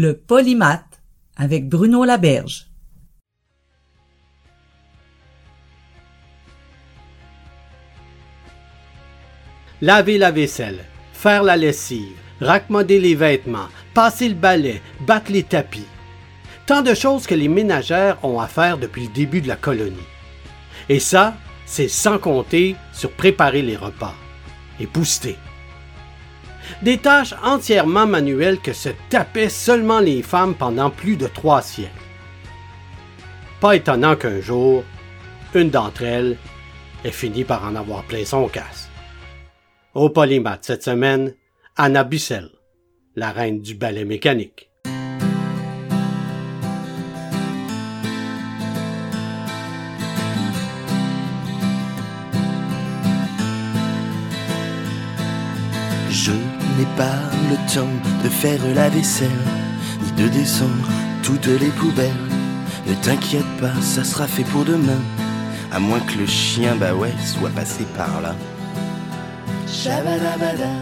Le polymath avec Bruno Laberge. Laver la vaisselle, faire la lessive, raccommoder les vêtements, passer le balai, battre les tapis. Tant de choses que les ménagères ont à faire depuis le début de la colonie. Et ça, c'est sans compter sur préparer les repas et booster. Des tâches entièrement manuelles que se tapaient seulement les femmes pendant plus de trois siècles. Pas étonnant qu'un jour, une d'entre elles ait fini par en avoir plein son casse. Au polymath cette semaine, Anna Bissell, la reine du ballet mécanique. Je n'ai pas le temps de faire la vaisselle, ni de descendre toutes les poubelles. Ne t'inquiète pas, ça sera fait pour demain, à moins que le chien, bah ouais, soit passé par là. Shabadabada,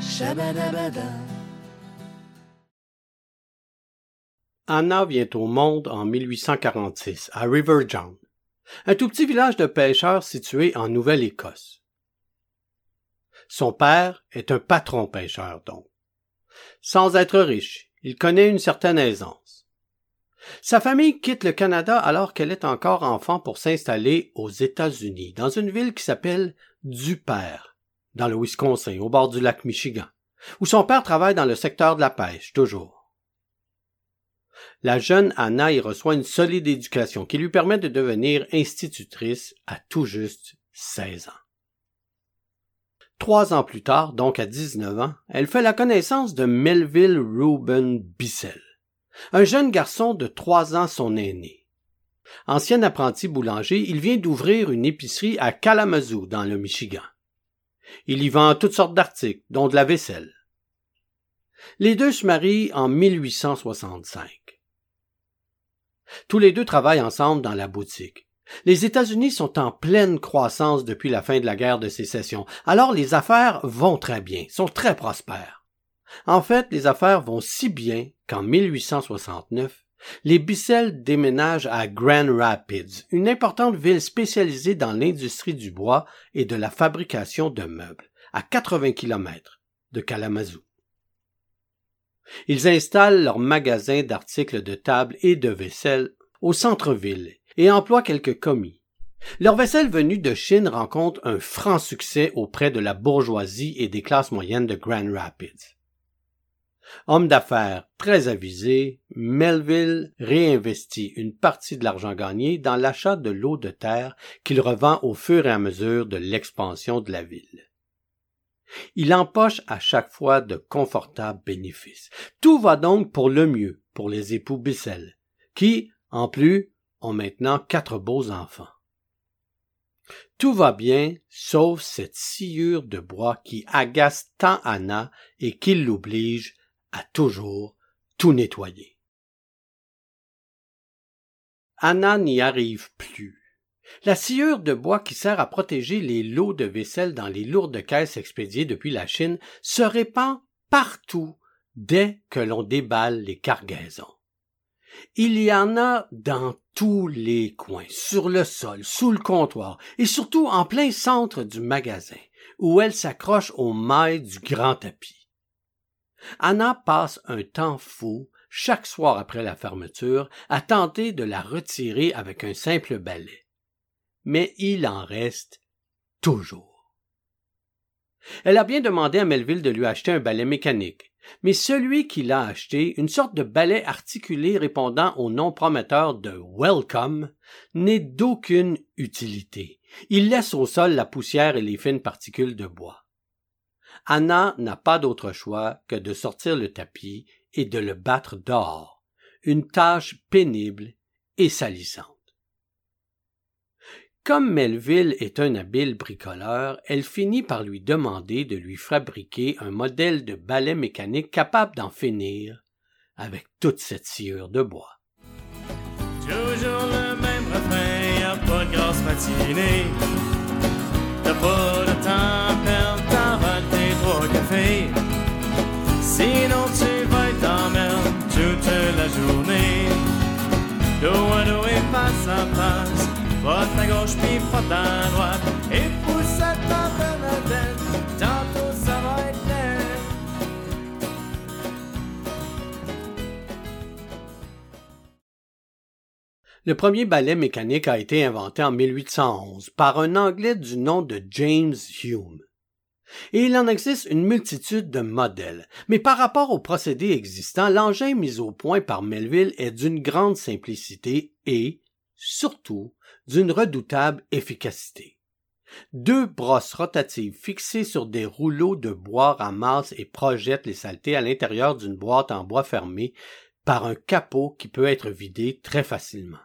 shabadabada. Anna vient au monde en 1846 à River John, un tout petit village de pêcheurs situé en Nouvelle-Écosse. Son père est un patron pêcheur donc. Sans être riche, il connaît une certaine aisance. Sa famille quitte le Canada alors qu'elle est encore enfant pour s'installer aux États-Unis, dans une ville qui s'appelle Dupère, dans le Wisconsin, au bord du lac Michigan, où son père travaille dans le secteur de la pêche, toujours. La jeune Anna y reçoit une solide éducation qui lui permet de devenir institutrice à tout juste 16 ans. Trois ans plus tard, donc à 19 ans, elle fait la connaissance de Melville Reuben Bissell, un jeune garçon de trois ans son aîné. Ancien apprenti boulanger, il vient d'ouvrir une épicerie à Kalamazoo, dans le Michigan. Il y vend toutes sortes d'articles, dont de la vaisselle. Les deux se marient en 1865. Tous les deux travaillent ensemble dans la boutique. Les États-Unis sont en pleine croissance depuis la fin de la guerre de sécession, alors les affaires vont très bien, sont très prospères. En fait, les affaires vont si bien qu'en 1869, les Bissell déménagent à Grand Rapids, une importante ville spécialisée dans l'industrie du bois et de la fabrication de meubles, à 80 km de Kalamazoo. Ils installent leur magasin d'articles de table et de vaisselle au centre-ville et emploient quelques commis. Leur vaisselle venue de Chine rencontre un franc succès auprès de la bourgeoisie et des classes moyennes de Grand Rapids. Homme d'affaires très avisé, Melville réinvestit une partie de l'argent gagné dans l'achat de l'eau de terre qu'il revend au fur et à mesure de l'expansion de la ville. Il empoche à chaque fois de confortables bénéfices. Tout va donc pour le mieux pour les époux Bissell, qui, en plus, ont maintenant quatre beaux enfants. Tout va bien, sauf cette sciure de bois qui agace tant Anna et qui l'oblige à toujours tout nettoyer. Anna n'y arrive plus. La sciure de bois qui sert à protéger les lots de vaisselle dans les lourdes caisses expédiées depuis la Chine se répand partout dès que l'on déballe les cargaisons. Il y en a dans tous les coins, sur le sol, sous le comptoir, et surtout en plein centre du magasin, où elle s'accroche aux mailles du grand tapis. Anna passe un temps fou, chaque soir après la fermeture, à tenter de la retirer avec un simple balai. Mais il en reste toujours. Elle a bien demandé à Melville de lui acheter un balai mécanique, mais celui qui l'a acheté, une sorte de balai articulé répondant au nom prometteur de Welcome, n'est d'aucune utilité. Il laisse au sol la poussière et les fines particules de bois. Anna n'a pas d'autre choix que de sortir le tapis et de le battre dehors, une tâche pénible et salissante. Comme Melville est un habile bricoleur, elle finit par lui demander de lui fabriquer un modèle de balai mécanique capable d'en finir avec toute cette sciure de bois. Toujours le même refrain, y'a pas de grosse matinée. T'as pas de temps à perdre, t'en tes trois cafés. Sinon tu vas être en merde toute la journée. Dos à dos et face à face Le premier balai mécanique a été inventé en 1811 par un Anglais du nom de James Hume. Et il en existe une multitude de modèles, mais par rapport au procédé existant, l'engin mis au point par Melville est d'une grande simplicité et, surtout, d'une redoutable efficacité. Deux brosses rotatives fixées sur des rouleaux de bois ramassent et projettent les saletés à l'intérieur d'une boîte en bois fermée par un capot qui peut être vidé très facilement.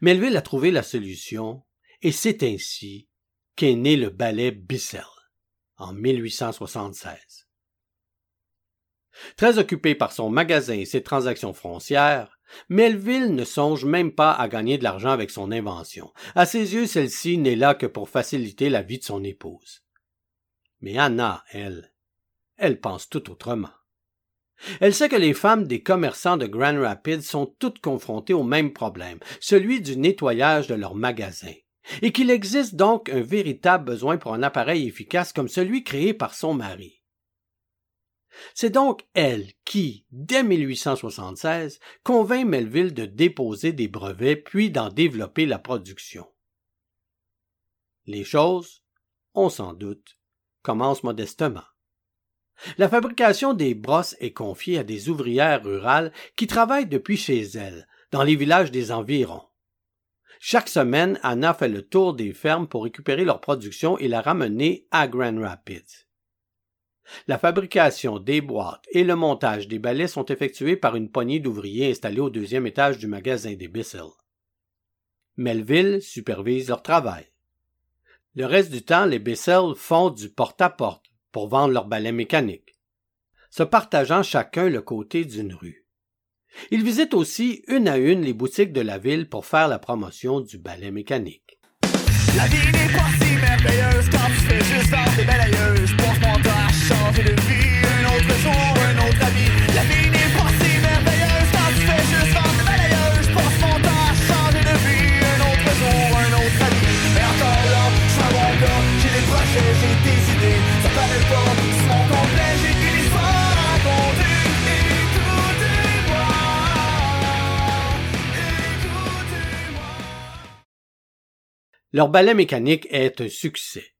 Melville a trouvé la solution et c'est ainsi qu'est né le ballet Bissell en 1876. Très occupé par son magasin et ses transactions foncières, Melville ne songe même pas à gagner de l'argent avec son invention. À ses yeux, celle-ci n'est là que pour faciliter la vie de son épouse. Mais Anna, elle, elle pense tout autrement. Elle sait que les femmes des commerçants de Grand Rapids sont toutes confrontées au même problème, celui du nettoyage de leurs magasins, et qu'il existe donc un véritable besoin pour un appareil efficace comme celui créé par son mari. C'est donc elle qui, dès 1876, convainc Melville de déposer des brevets puis d'en développer la production. Les choses, on s'en doute, commencent modestement. La fabrication des brosses est confiée à des ouvrières rurales qui travaillent depuis chez elles, dans les villages des environs. Chaque semaine, Anna fait le tour des fermes pour récupérer leur production et la ramener à Grand Rapids. La fabrication des boîtes et le montage des balais sont effectués par une poignée d'ouvriers installés au deuxième étage du magasin des Bissell. Melville supervise leur travail. Le reste du temps, les Bissell font du porte-à-porte pour vendre leurs balais mécaniques, se partageant chacun le côté d'une rue. Ils visitent aussi une à une les boutiques de la ville pour faire la promotion du balai mécanique. La. Vie, n'est pas si merveilleuse quand tu fais juste vendre des balayeuses. Pense mon temps à changer de vie, un autre jour, un autre avis. Mais encore là, je suis gars, j'ai des projets, j'ai des idées. Ça paraît pas, c'est mon complet, j'ai une histoire à raconter. Leur balai mécanique est un succès.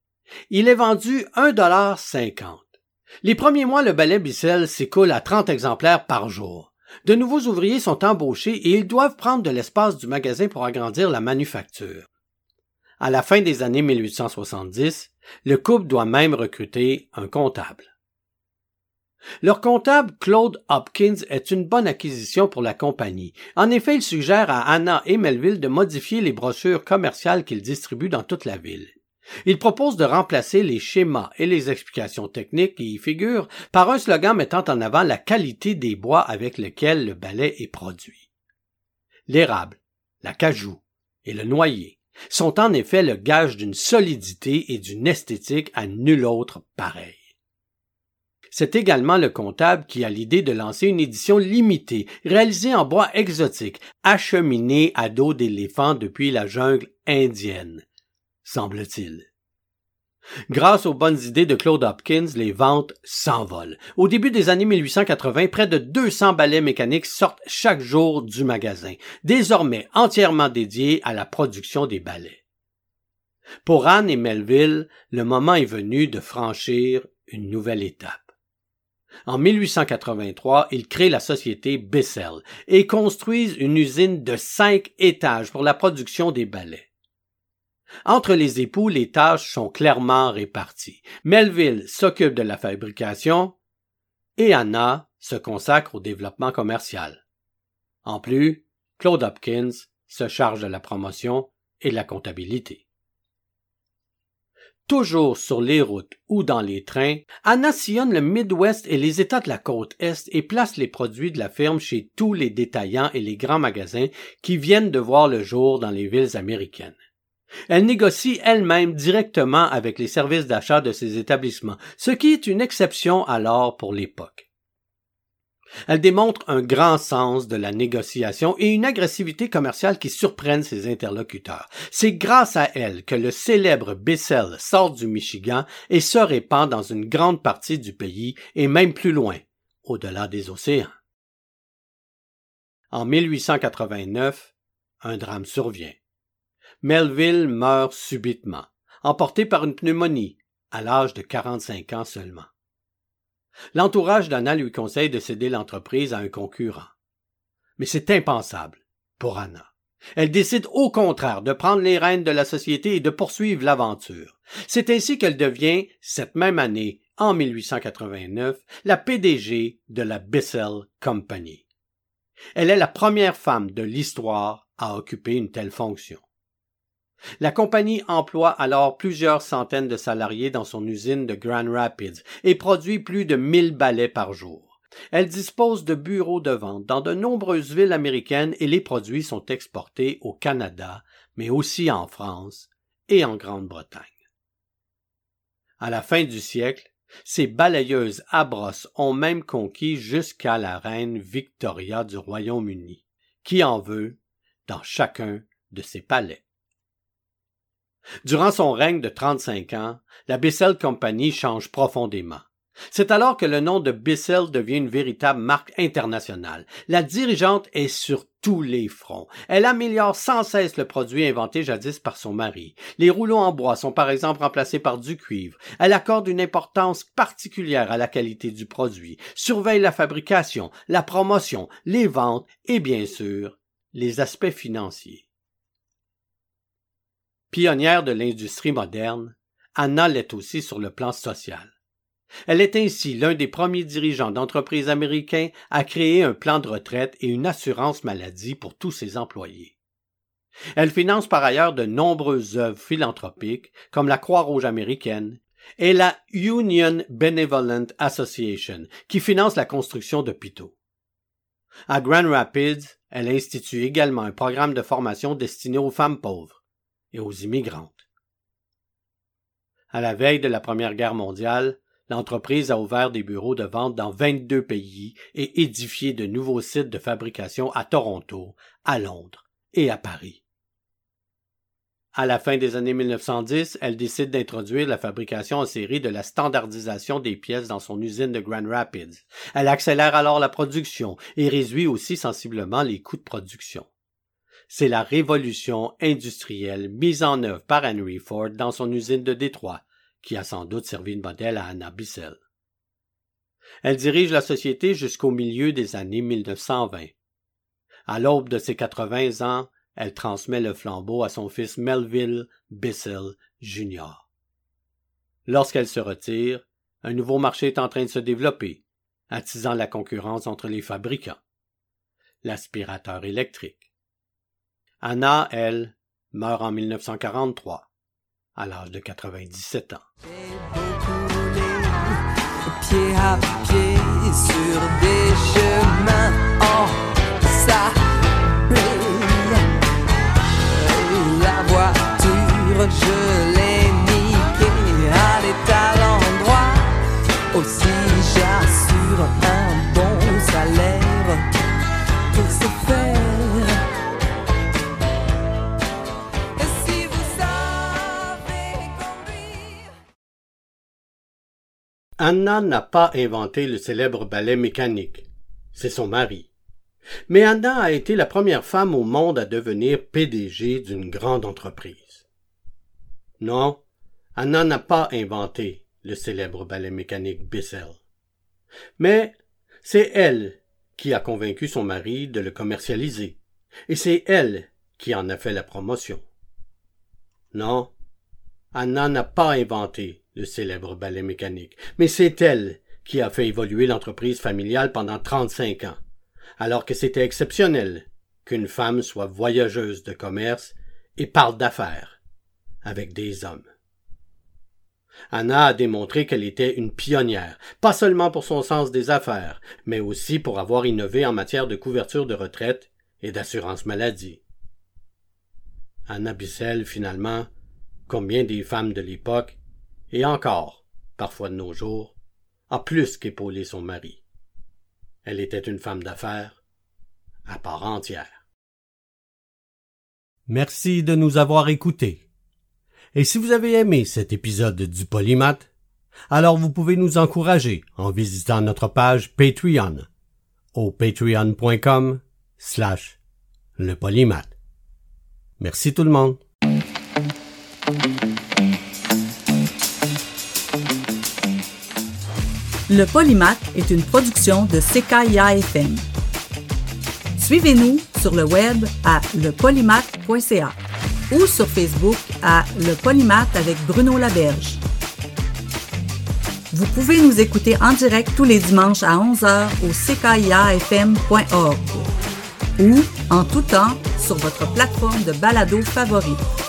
Il est vendu un dollar cinquante. Les premiers mois, le balai Bissell s'écoule à 30 exemplaires par jour. De nouveaux ouvriers sont embauchés et ils doivent prendre de l'espace du magasin pour agrandir la manufacture. À la fin des années 1870, le couple doit même recruter un comptable. Leur comptable Claude Hopkins est une bonne acquisition pour la compagnie. En effet, il suggère à Anna et Melville de modifier les brochures commerciales qu'ils distribuent dans toute la ville. Il propose de remplacer les schémas et les explications techniques qui y figurent par un slogan mettant en avant la qualité des bois avec lesquels le balai est produit. L'érable, la cajou et le noyer sont en effet le gage d'une solidité et d'une esthétique à nul autre pareil. C'est également le comptable qui a l'idée de lancer une édition limitée, réalisée en bois exotique, acheminée à dos d'éléphant depuis la jungle indienne, semble-t-il. Grâce aux bonnes idées de Claude Hopkins, les ventes s'envolent. Au début des années 1880, près de 200 balais mécaniques sortent chaque jour du magasin, désormais entièrement dédiés à la production des balais. Pour Anne et Melville, le moment est venu de franchir une nouvelle étape. En 1883, ils créent la société Bissell et construisent une usine de cinq étages pour la production des balais. Entre les époux, les tâches sont clairement réparties. Melville s'occupe de la fabrication et Anna se consacre au développement commercial. En plus, Claude Hopkins se charge de la promotion et de la comptabilité. Toujours sur les routes ou dans les trains, Anna sillonne le Midwest et les États de la côte Est et place les produits de la firme chez tous les détaillants et les grands magasins qui viennent de voir le jour dans les villes américaines. Elle négocie elle-même directement avec les services d'achat de ces établissements, ce qui est une exception alors pour l'époque. Elle démontre un grand sens de la négociation et une agressivité commerciale qui surprennent ses interlocuteurs. C'est grâce à elle que le célèbre Bissell sort du Michigan et se répand dans une grande partie du pays et même plus loin, au-delà des océans. En 1889, un drame survient. Melville meurt subitement, emporté par une pneumonie, à l'âge de 45 ans seulement. L'entourage d'Anna lui conseille de céder l'entreprise à un concurrent. Mais c'est impensable pour Anna. Elle décide au contraire de prendre les rênes de la société et de poursuivre l'aventure. C'est ainsi qu'elle devient, cette même année, en 1889, la PDG de la Bissell Company. Elle est la première femme de l'histoire à occuper une telle fonction. La compagnie emploie alors plusieurs centaines de salariés dans son usine de Grand Rapids et produit plus de mille balais par jour. Elle dispose de bureaux de vente dans de nombreuses villes américaines et les produits sont exportés au Canada, mais aussi en France et en Grande-Bretagne. À la fin du siècle, ces balayeuses à brosse ont même conquis jusqu'à la reine Victoria du Royaume-Uni, qui en veut dans chacun de ses palais? Durant son règne de 35 ans, la Bissell Company change profondément. C'est alors que le nom de Bissell devient une véritable marque internationale. La dirigeante est sur tous les fronts. Elle améliore sans cesse le produit inventé jadis par son mari. Les rouleaux en bois sont par exemple remplacés par du cuivre. Elle accorde une importance particulière à la qualité du produit, surveille la fabrication, la promotion, les ventes et bien sûr les aspects financiers. Pionnière de l'industrie moderne, Anna l'est aussi sur le plan social. Elle est ainsi l'un des premiers dirigeants d'entreprises américains à créer un plan de retraite et une assurance maladie pour tous ses employés. Elle finance par ailleurs de nombreuses œuvres philanthropiques comme la Croix-Rouge américaine et la Union Benevolent Association qui finance la construction d'hôpitaux. À Grand Rapids, elle institue également un programme de formation destiné aux femmes pauvres et aux immigrantes. À la veille de la Première Guerre mondiale, l'entreprise a ouvert des bureaux de vente dans 22 pays et édifié de nouveaux sites de fabrication à Toronto, à Londres et à Paris. À la fin des années 1910, elle décide d'introduire la fabrication en série de la standardisation des pièces dans son usine de Grand Rapids. Elle accélère alors la production et réduit aussi sensiblement les coûts de production c'est la révolution industrielle mise en œuvre par Henry Ford dans son usine de Détroit, qui a sans doute servi de modèle à Anna Bissell. Elle dirige la société jusqu'au milieu des années 1920. À l'aube de ses 80 ans, elle transmet le flambeau à son fils Melville Bissell Jr. Lorsqu'elle se retire, un nouveau marché est en train de se développer, attisant la concurrence entre les fabricants. L'aspirateur électrique. Anna, elle, meurt en 1943, à l'âge de 97 ans. pied à pied sur des chemins en ça La voiture, je Anna n'a pas inventé le célèbre ballet mécanique. C'est son mari. Mais Anna a été la première femme au monde à devenir PDG d'une grande entreprise. Non, Anna n'a pas inventé le célèbre ballet mécanique Bissell. Mais c'est elle qui a convaincu son mari de le commercialiser, et c'est elle qui en a fait la promotion. Non, Anna n'a pas inventé le célèbre ballet mécanique, mais c'est elle qui a fait évoluer l'entreprise familiale pendant 35 ans, alors que c'était exceptionnel qu'une femme soit voyageuse de commerce et parle d'affaires avec des hommes. Anna a démontré qu'elle était une pionnière, pas seulement pour son sens des affaires, mais aussi pour avoir innové en matière de couverture de retraite et d'assurance maladie. Anna Bissell, finalement, comme bien des femmes de l'époque, et encore, parfois de nos jours, a plus qu'épaulé son mari. Elle était une femme d'affaires à part entière. Merci de nous avoir écoutés. Et si vous avez aimé cet épisode du Polymath, alors vous pouvez nous encourager en visitant notre page Patreon au patreon.com slash le polymath. Merci tout le monde. Le Polymath est une production de CKIA FM. Suivez-nous sur le web à lepolymath.ca ou sur Facebook à Le Polymath avec Bruno Laberge. Vous pouvez nous écouter en direct tous les dimanches à 11h au ckiafm.org ou en tout temps sur votre plateforme de balado favorite.